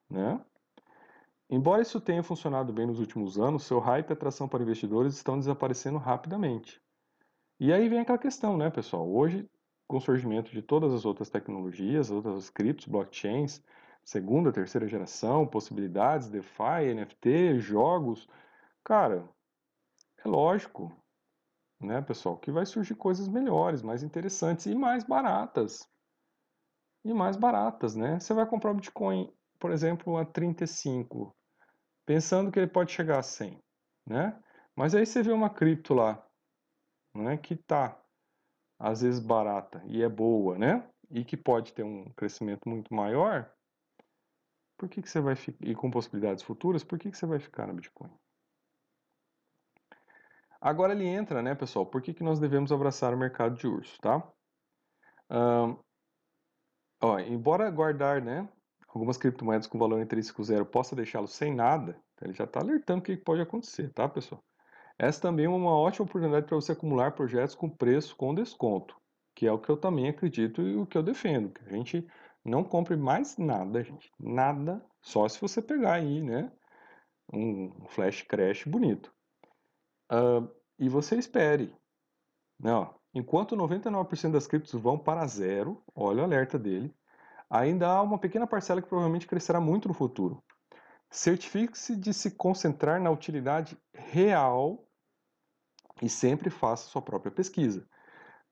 né? Embora isso tenha funcionado bem nos últimos anos, seu hype e atração para investidores estão desaparecendo rapidamente. E aí vem aquela questão, né, pessoal? Hoje, com o surgimento de todas as outras tecnologias, outras criptos, blockchains, segunda, terceira geração, possibilidades, DeFi, NFT, jogos, cara, é lógico, né, pessoal, que vai surgir coisas melhores, mais interessantes e mais baratas. E mais baratas, né? Você vai comprar o Bitcoin, por exemplo, a 35, pensando que ele pode chegar a 100, né? Mas aí você vê uma cripto lá, né, que tá às vezes barata e é boa, né? E que pode ter um crescimento muito maior, por que, que você vai e com possibilidades futuras, por que, que você vai ficar no Bitcoin? Agora ele entra, né, pessoal? Por que, que nós devemos abraçar o mercado de urso, tá? Um, ó, embora guardar, né, algumas criptomoedas com valor intrínseco zero possa deixá-lo sem nada, então ele já está alertando o que pode acontecer, tá, pessoal? Essa também é uma ótima oportunidade para você acumular projetos com preço com desconto, que é o que eu também acredito e o que eu defendo, que a gente não compre mais nada, gente, nada, só se você pegar aí, né, um flash crash bonito. Uh, e você espere. Não, enquanto 99% das criptos vão para zero, olha o alerta dele, ainda há uma pequena parcela que provavelmente crescerá muito no futuro. Certifique-se de se concentrar na utilidade real e sempre faça sua própria pesquisa.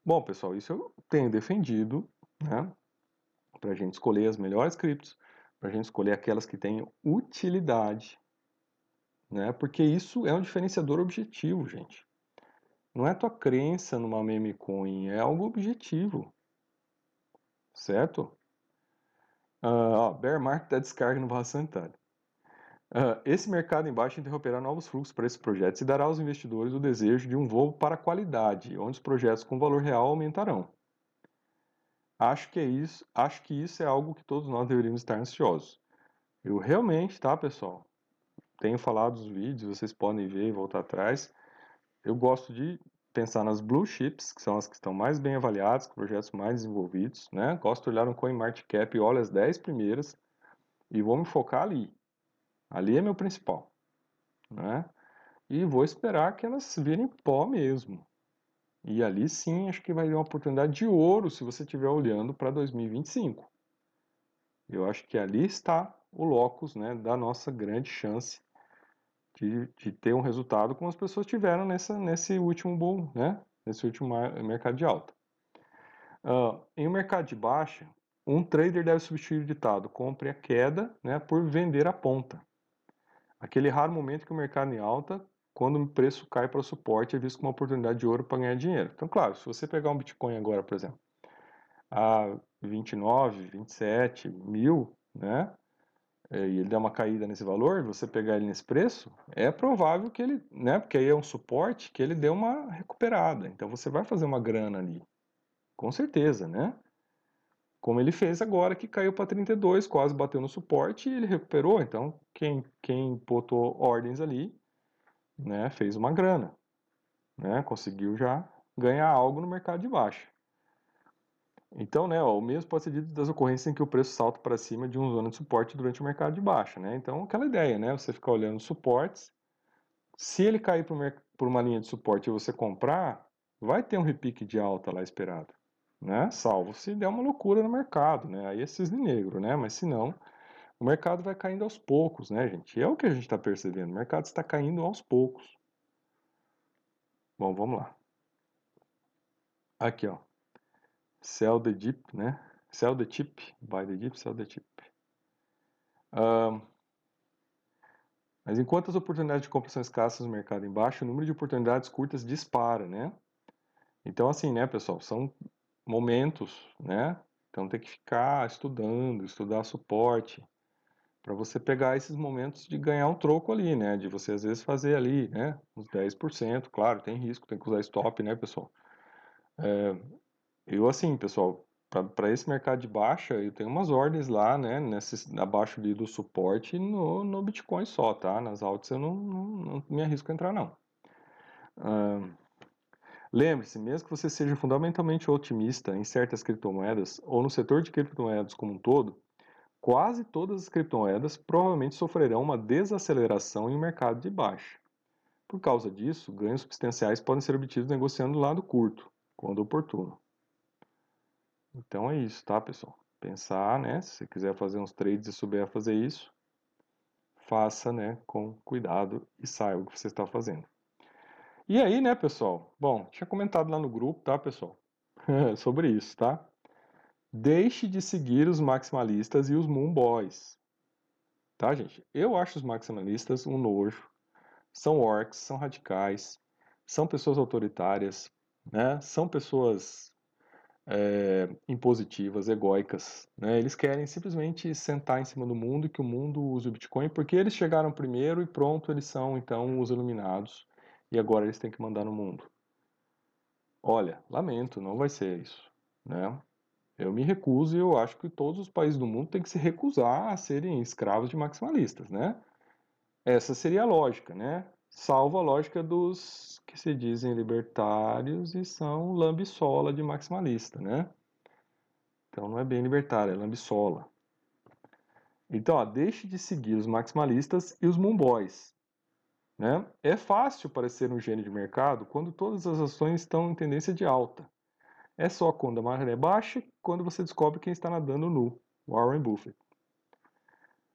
Bom, pessoal, isso eu tenho defendido, né? Para a gente escolher as melhores criptos, para a gente escolher aquelas que têm utilidade né? Porque isso é um diferenciador objetivo, gente. Não é tua crença numa meme coin, é algo objetivo. Certo? Uh, ó, bear market da descarga no Barra Sanitário. Uh, esse mercado embaixo interromperá novos fluxos para esses projetos e dará aos investidores o desejo de um voo para a qualidade, onde os projetos com valor real aumentarão. Acho que é isso, acho que isso é algo que todos nós deveríamos estar ansiosos. Eu realmente, tá, pessoal? tenho falado os vídeos, vocês podem ver e voltar atrás. Eu gosto de pensar nas blue chips, que são as que estão mais bem avaliadas, com projetos mais desenvolvidos, né? Gosto de olhar no CoinMarketCap olho as 10 primeiras e vou me focar ali. Ali é meu principal, né? E vou esperar que elas virem pó mesmo. E ali sim, acho que vai ter uma oportunidade de ouro se você estiver olhando para 2025. Eu acho que ali está o locus né, da nossa grande chance de, de ter um resultado como as pessoas tiveram nessa, nesse último bull, né? Nesse último mercado de alta. Uh, em um mercado de baixa, um trader deve substituir o ditado compre a queda né, por vender a ponta. Aquele raro momento que o mercado em alta, quando o preço cai para o suporte, é visto como uma oportunidade de ouro para ganhar dinheiro. Então, claro, se você pegar um Bitcoin agora, por exemplo, a 29, 27 mil, né? É, e ele der uma caída nesse valor, você pegar ele nesse preço, é provável que ele, né, porque aí é um suporte, que ele dê uma recuperada. Então você vai fazer uma grana ali. Com certeza, né? Como ele fez agora, que caiu para 32, quase bateu no suporte e ele recuperou. Então, quem, quem botou ordens ali, né, fez uma grana. Né, conseguiu já ganhar algo no mercado de baixa. Então, né, ó, o mesmo pode ser dito das ocorrências em que o preço salta para cima de uma zona de suporte durante o mercado de baixa, né? Então, aquela ideia, né, você ficar olhando suportes, se ele cair por uma linha de suporte e você comprar, vai ter um repique de alta lá esperado, né? Salvo se der uma loucura no mercado, né? Aí é cisne negro, né? Mas se não, o mercado vai caindo aos poucos, né, gente? É o que a gente está percebendo. O mercado está caindo aos poucos. Bom, vamos lá. Aqui, ó. Sell the dip, né? Sell the chip, buy the dip, sell the chip. Um, mas enquanto as oportunidades de compra são escassas no mercado embaixo, o número de oportunidades curtas dispara, né? Então, assim, né, pessoal, são momentos, né? Então tem que ficar estudando, estudar suporte, para você pegar esses momentos de ganhar um troco ali, né? De você às vezes fazer ali, né? Uns 10%, claro, tem risco, tem que usar stop, né, pessoal? É, eu, assim, pessoal, para esse mercado de baixa, eu tenho umas ordens lá, né, nesse, abaixo ali do suporte no, no Bitcoin só, tá? Nas altas eu não, não, não me arrisco a entrar, não. Lembre-se, mesmo que você seja fundamentalmente otimista em certas criptomoedas ou no setor de criptomoedas como um todo, quase todas as criptomoedas provavelmente sofrerão uma desaceleração em um mercado de baixa. Por causa disso, ganhos substanciais podem ser obtidos negociando lado curto, quando oportuno. Então é isso, tá, pessoal? Pensar, né? Se você quiser fazer uns trades e souber fazer isso, faça, né, com cuidado e saiba o que você está fazendo. E aí, né, pessoal? Bom, tinha comentado lá no grupo, tá, pessoal? Sobre isso, tá? Deixe de seguir os maximalistas e os moon boys. Tá, gente? Eu acho os maximalistas um nojo. São orcs, são radicais, são pessoas autoritárias, né? São pessoas é, impositivas, egóicas. Né? Eles querem simplesmente sentar em cima do mundo e que o mundo use o Bitcoin porque eles chegaram primeiro e pronto, eles são então os iluminados e agora eles têm que mandar no mundo. Olha, lamento, não vai ser isso. Né? Eu me recuso e eu acho que todos os países do mundo têm que se recusar a serem escravos de maximalistas. Né? Essa seria a lógica, né? salvo a lógica dos que se dizem libertários e são lambisola de maximalista, né? Então não é bem libertário, é lambisola. Então, ó, deixe de seguir os maximalistas e os moonboys. Né? É fácil parecer um gênio de mercado quando todas as ações estão em tendência de alta. É só quando a maré baixa quando você descobre quem está nadando nu, Warren Buffett.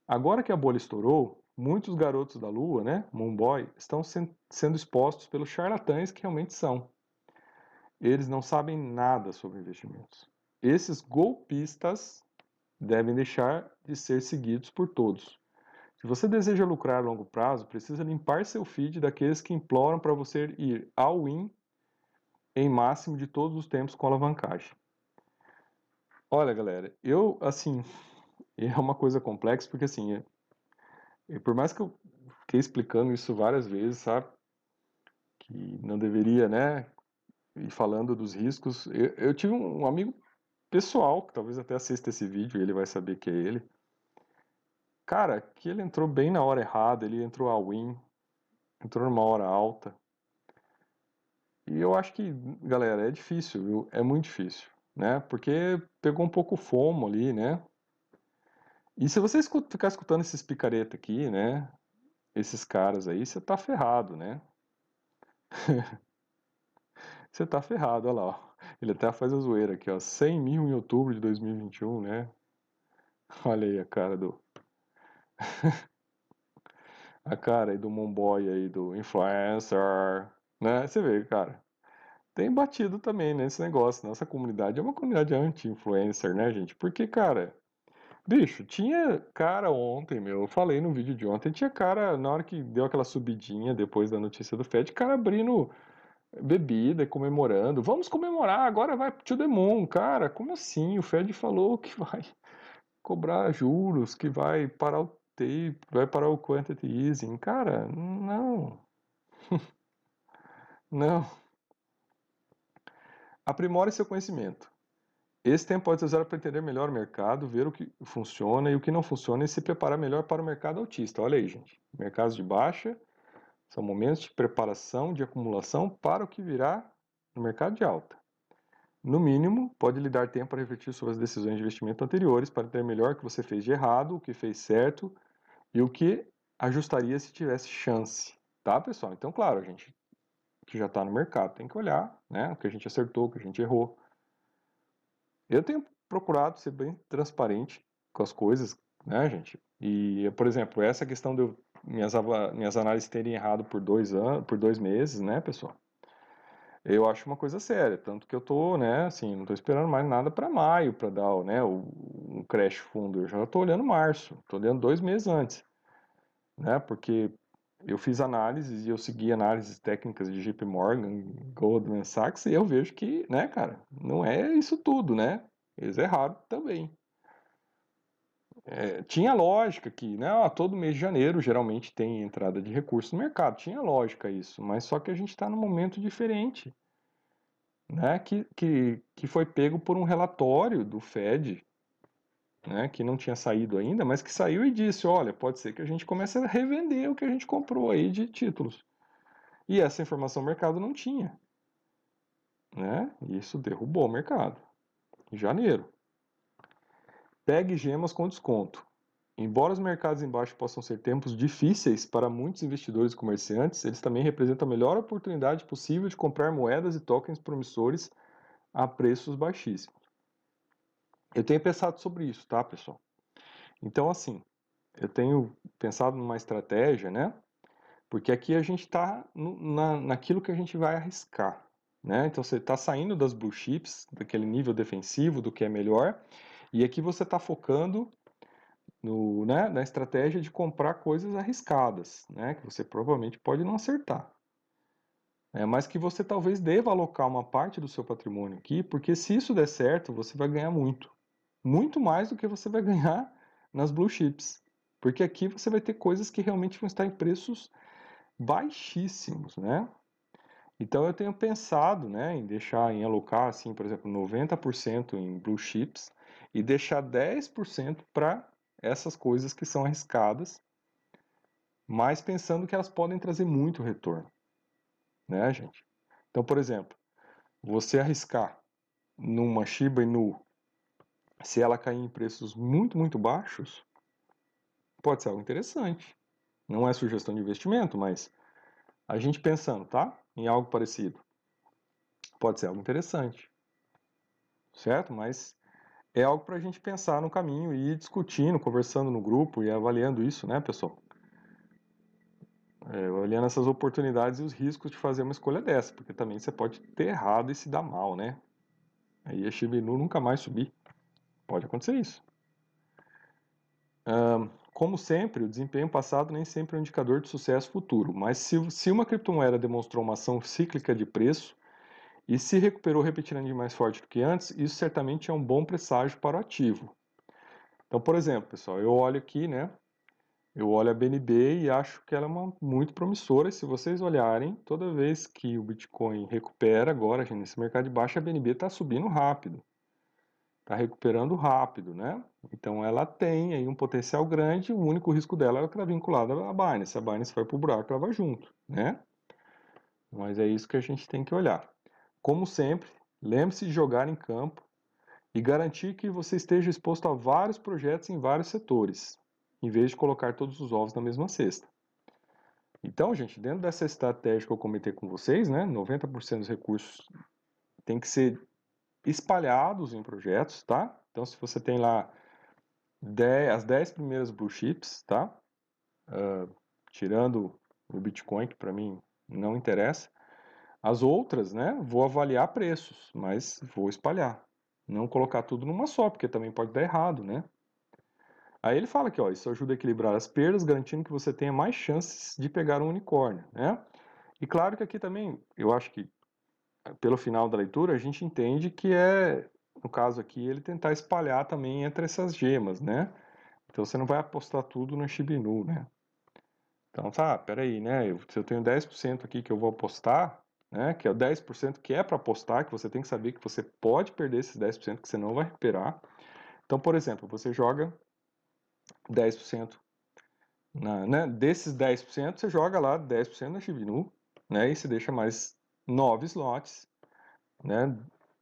Agora que a bolha estourou, muitos garotos da lua, né, Moonboy, estão sendo expostos pelos charlatães que realmente são. Eles não sabem nada sobre investimentos. Esses golpistas devem deixar de ser seguidos por todos. Se você deseja lucrar a longo prazo, precisa limpar seu feed daqueles que imploram para você ir all in em máximo de todos os tempos com alavancagem. Olha, galera, eu assim, é uma coisa complexa porque assim, e por mais que eu fiquei explicando isso várias vezes, sabe? Que não deveria, né? E falando dos riscos. Eu, eu tive um amigo pessoal, que talvez até assista esse vídeo ele vai saber que é ele. Cara, que ele entrou bem na hora errada, ele entrou a win, entrou numa hora alta. E eu acho que, galera, é difícil, viu? É muito difícil, né? Porque pegou um pouco fomo ali, né? E se você escuta, ficar escutando esses picareta aqui, né? Esses caras aí, você tá ferrado, né? você tá ferrado, olha lá, ó. Ele até faz a zoeira aqui, ó. 100 mil em outubro de 2021, né? Olha aí a cara do. a cara aí do Momboy aí, do influencer, né? Você vê, cara. Tem batido também nesse negócio. Nossa comunidade é uma comunidade anti-influencer, né, gente? Porque, cara, Bicho, tinha cara ontem, meu. Eu falei no vídeo de ontem, tinha cara, na hora que deu aquela subidinha depois da notícia do Fed, cara abrindo bebida, comemorando. Vamos comemorar, agora vai to the moon. Cara, como assim? O Fed falou que vai cobrar juros, que vai parar o tape, vai parar o quantity easing. Cara, não. não. Aprimore seu conhecimento. Esse tempo pode ser usado para entender melhor o mercado, ver o que funciona e o que não funciona e se preparar melhor para o mercado autista. Olha aí, gente. Mercados de baixa são momentos de preparação, de acumulação para o que virá no mercado de alta. No mínimo, pode lhe dar tempo para refletir sobre as decisões de investimento anteriores para entender melhor o que você fez de errado, o que fez certo e o que ajustaria se tivesse chance. Tá, pessoal? Então, claro, a gente que já está no mercado. Tem que olhar né, o que a gente acertou, o que a gente errou. Eu tenho procurado ser bem transparente com as coisas, né, gente? E, por exemplo, essa questão de eu, minhas, minhas análises terem errado por dois anos, por dois meses, né, pessoal? Eu acho uma coisa séria, tanto que eu tô, né, assim, não tô esperando mais nada para maio para dar, né, um crash fundo. Eu já tô olhando março, tô olhando dois meses antes, né, porque eu fiz análises e eu segui análises técnicas de JP Morgan, Goldman Sachs e eu vejo que, né, cara, não é isso tudo, né? Eles erraram também. É, tinha lógica que, né, ó, todo mês de janeiro geralmente tem entrada de recursos no mercado, tinha lógica isso, mas só que a gente está num momento diferente, né, que, que, que foi pego por um relatório do Fed, né, que não tinha saído ainda, mas que saiu e disse, olha, pode ser que a gente comece a revender o que a gente comprou aí de títulos. E essa informação o mercado não tinha. Né? Isso derrubou o mercado. Em janeiro. Pegue gemas com desconto. Embora os mercados embaixo possam ser tempos difíceis para muitos investidores e comerciantes, eles também representam a melhor oportunidade possível de comprar moedas e tokens promissores a preços baixíssimos. Eu tenho pensado sobre isso, tá, pessoal? Então, assim, eu tenho pensado numa estratégia, né? Porque aqui a gente está na, naquilo que a gente vai arriscar, né? Então, você está saindo das blue chips, daquele nível defensivo, do que é melhor, e aqui você está focando no, né, na estratégia de comprar coisas arriscadas, né? Que você provavelmente pode não acertar. É, mas que você talvez deva alocar uma parte do seu patrimônio aqui, porque se isso der certo, você vai ganhar muito muito mais do que você vai ganhar nas blue chips. Porque aqui você vai ter coisas que realmente vão estar em preços baixíssimos, né? Então eu tenho pensado, né, em deixar em alocar assim, por exemplo, 90% em blue chips e deixar 10% para essas coisas que são arriscadas, mas pensando que elas podem trazer muito retorno, né, gente? Então, por exemplo, você arriscar numa Shiba Inu se ela cair em preços muito, muito baixos, pode ser algo interessante. Não é sugestão de investimento, mas a gente pensando, tá? Em algo parecido. Pode ser algo interessante. Certo? Mas é algo para a gente pensar no caminho e ir discutindo, conversando no grupo e avaliando isso, né, pessoal? É, avaliando essas oportunidades e os riscos de fazer uma escolha dessa, porque também você pode ter errado e se dar mal, né? Aí a Shibinu nunca mais subir. Pode acontecer isso. Um, como sempre, o desempenho passado nem sempre é um indicador de sucesso futuro, mas se, se uma criptomoeda demonstrou uma ação cíclica de preço e se recuperou repetidamente mais forte do que antes, isso certamente é um bom presságio para o ativo. Então, por exemplo, pessoal, eu olho aqui, né? Eu olho a BNB e acho que ela é uma, muito promissora. E se vocês olharem, toda vez que o Bitcoin recupera agora, nesse mercado de baixa, a BNB está subindo rápido está recuperando rápido, né? Então ela tem aí um potencial grande, o único risco dela é estar vinculada à Binance. A Binance vai para o buraco, ela vai junto, né? Mas é isso que a gente tem que olhar. Como sempre, lembre-se de jogar em campo e garantir que você esteja exposto a vários projetos em vários setores, em vez de colocar todos os ovos na mesma cesta. Então, gente, dentro dessa estratégia que eu comentei com vocês, né, 90% dos recursos tem que ser espalhados em projetos, tá? Então, se você tem lá 10, as 10 primeiras blue chips, tá? Uh, tirando o Bitcoin, que para mim não interessa. As outras, né? Vou avaliar preços, mas vou espalhar. Não colocar tudo numa só, porque também pode dar errado, né? Aí ele fala que ó, isso ajuda a equilibrar as perdas, garantindo que você tenha mais chances de pegar um unicórnio, né? E claro que aqui também, eu acho que pelo final da leitura, a gente entende que é, no caso aqui, ele tentar espalhar também entre essas gemas, né? Então você não vai apostar tudo no Shibinu, né? Então tá, peraí, né? Eu, se eu tenho 10% aqui que eu vou apostar, né? Que é o 10% que é para apostar, que você tem que saber que você pode perder esses 10% que você não vai recuperar. Então, por exemplo, você joga 10% na, né? Desses 10%, você joga lá 10% na Shibinu, né? E você deixa mais nove slots, né?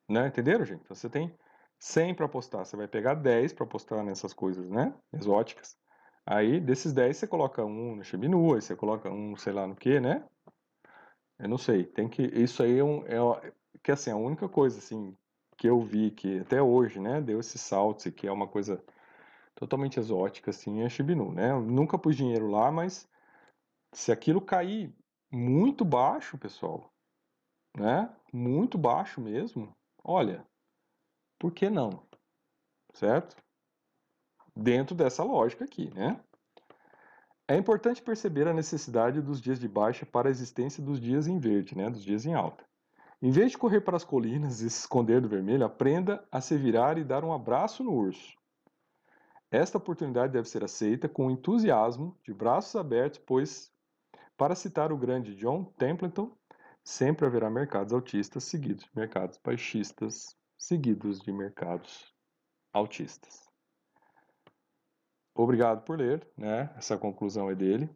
né? Entenderam, gente? Então, você tem 100 para apostar, você vai pegar 10 para apostar nessas coisas, né? Exóticas. Aí, desses 10, você coloca um no Shibinu, aí você coloca um, sei lá no que, né? Eu não sei, tem que, isso aí é, um, é que assim, a única coisa assim que eu vi que até hoje, né, deu esse salto, que é uma coisa totalmente exótica assim, é Shibinu, né? Eu nunca pus dinheiro lá, mas se aquilo cair muito baixo, pessoal, né? Muito baixo mesmo. Olha, por que não? Certo? Dentro dessa lógica aqui, né? É importante perceber a necessidade dos dias de baixa para a existência dos dias em verde, né? Dos dias em alta. Em vez de correr para as colinas e se esconder do vermelho, aprenda a se virar e dar um abraço no urso. Esta oportunidade deve ser aceita com entusiasmo, de braços abertos, pois, para citar o grande John Templeton, sempre haverá mercados autistas seguidos de mercados baixistas, seguidos de mercados autistas. Obrigado por ler, né? Essa conclusão é dele.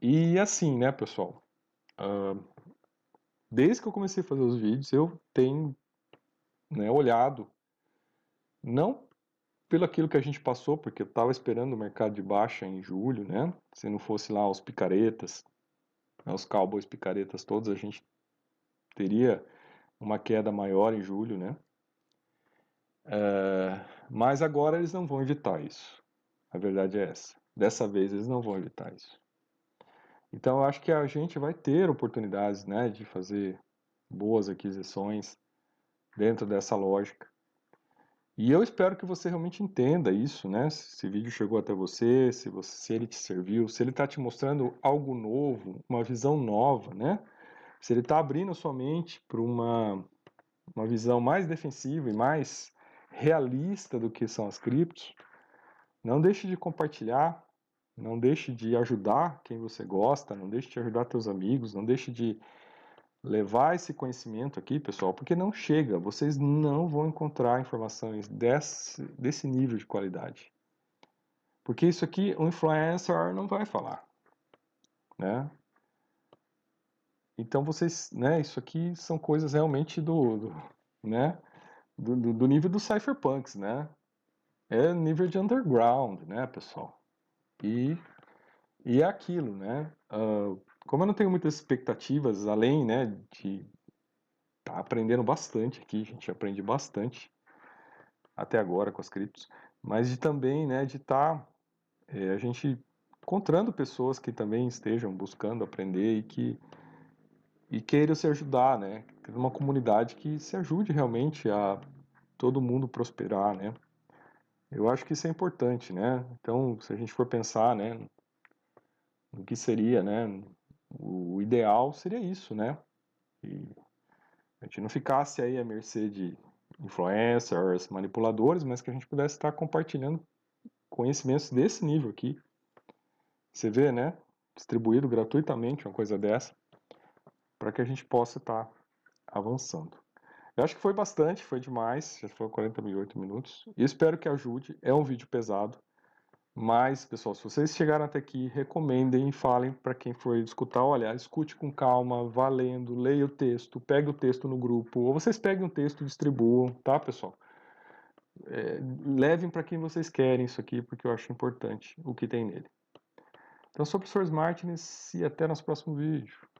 E assim, né, pessoal? Uh, desde que eu comecei a fazer os vídeos, eu tenho né, olhado, não pelo aquilo que a gente passou, porque eu estava esperando o mercado de baixa em julho, né? Se não fosse lá os picaretas, né, os cowboys picaretas todos, a gente teria uma queda maior em julho, né? É, mas agora eles não vão evitar isso. A verdade é essa. Dessa vez eles não vão evitar isso. Então eu acho que a gente vai ter oportunidades né, de fazer boas aquisições dentro dessa lógica. E eu espero que você realmente entenda isso, né? Se esse vídeo chegou até você, se, você, se ele te serviu, se ele está te mostrando algo novo, uma visão nova, né? Se ele está abrindo sua mente para uma, uma visão mais defensiva e mais realista do que são as criptos, não deixe de compartilhar, não deixe de ajudar quem você gosta, não deixe de ajudar seus amigos, não deixe de levar esse conhecimento aqui, pessoal, porque não chega, vocês não vão encontrar informações desse, desse nível de qualidade. Porque isso aqui o influencer não vai falar, né? Então vocês, né, isso aqui são coisas realmente do, do né, do, do, nível dos cypherpunks, né? É nível de underground, né, pessoal? E, e é aquilo, né? Uh, como eu não tenho muitas expectativas, além, né, de tá aprendendo bastante aqui, a gente aprende bastante até agora com as criptos, mas de também, né, de estar tá, é, a gente encontrando pessoas que também estejam buscando aprender e que e queiram se ajudar, né? Uma comunidade que se ajude realmente a todo mundo prosperar, né? Eu acho que isso é importante, né? Então, se a gente for pensar, né, no que seria, né, o ideal seria isso, né? E a gente não ficasse aí à mercê de influencers, manipuladores, mas que a gente pudesse estar compartilhando conhecimentos desse nível aqui. Você vê, né? Distribuído gratuitamente uma coisa dessa, para que a gente possa estar avançando. Eu acho que foi bastante, foi demais, já foi 48 minutos. E espero que ajude. É um vídeo pesado. Mas, pessoal, se vocês chegaram até aqui, recomendem e falem para quem for escutar. Olha, escute com calma, valendo, leia o texto, pegue o texto no grupo. Ou vocês peguem o texto e distribuam, tá, pessoal? É, levem para quem vocês querem isso aqui, porque eu acho importante o que tem nele. Então, sou o professor Martins e até nosso próximo vídeo.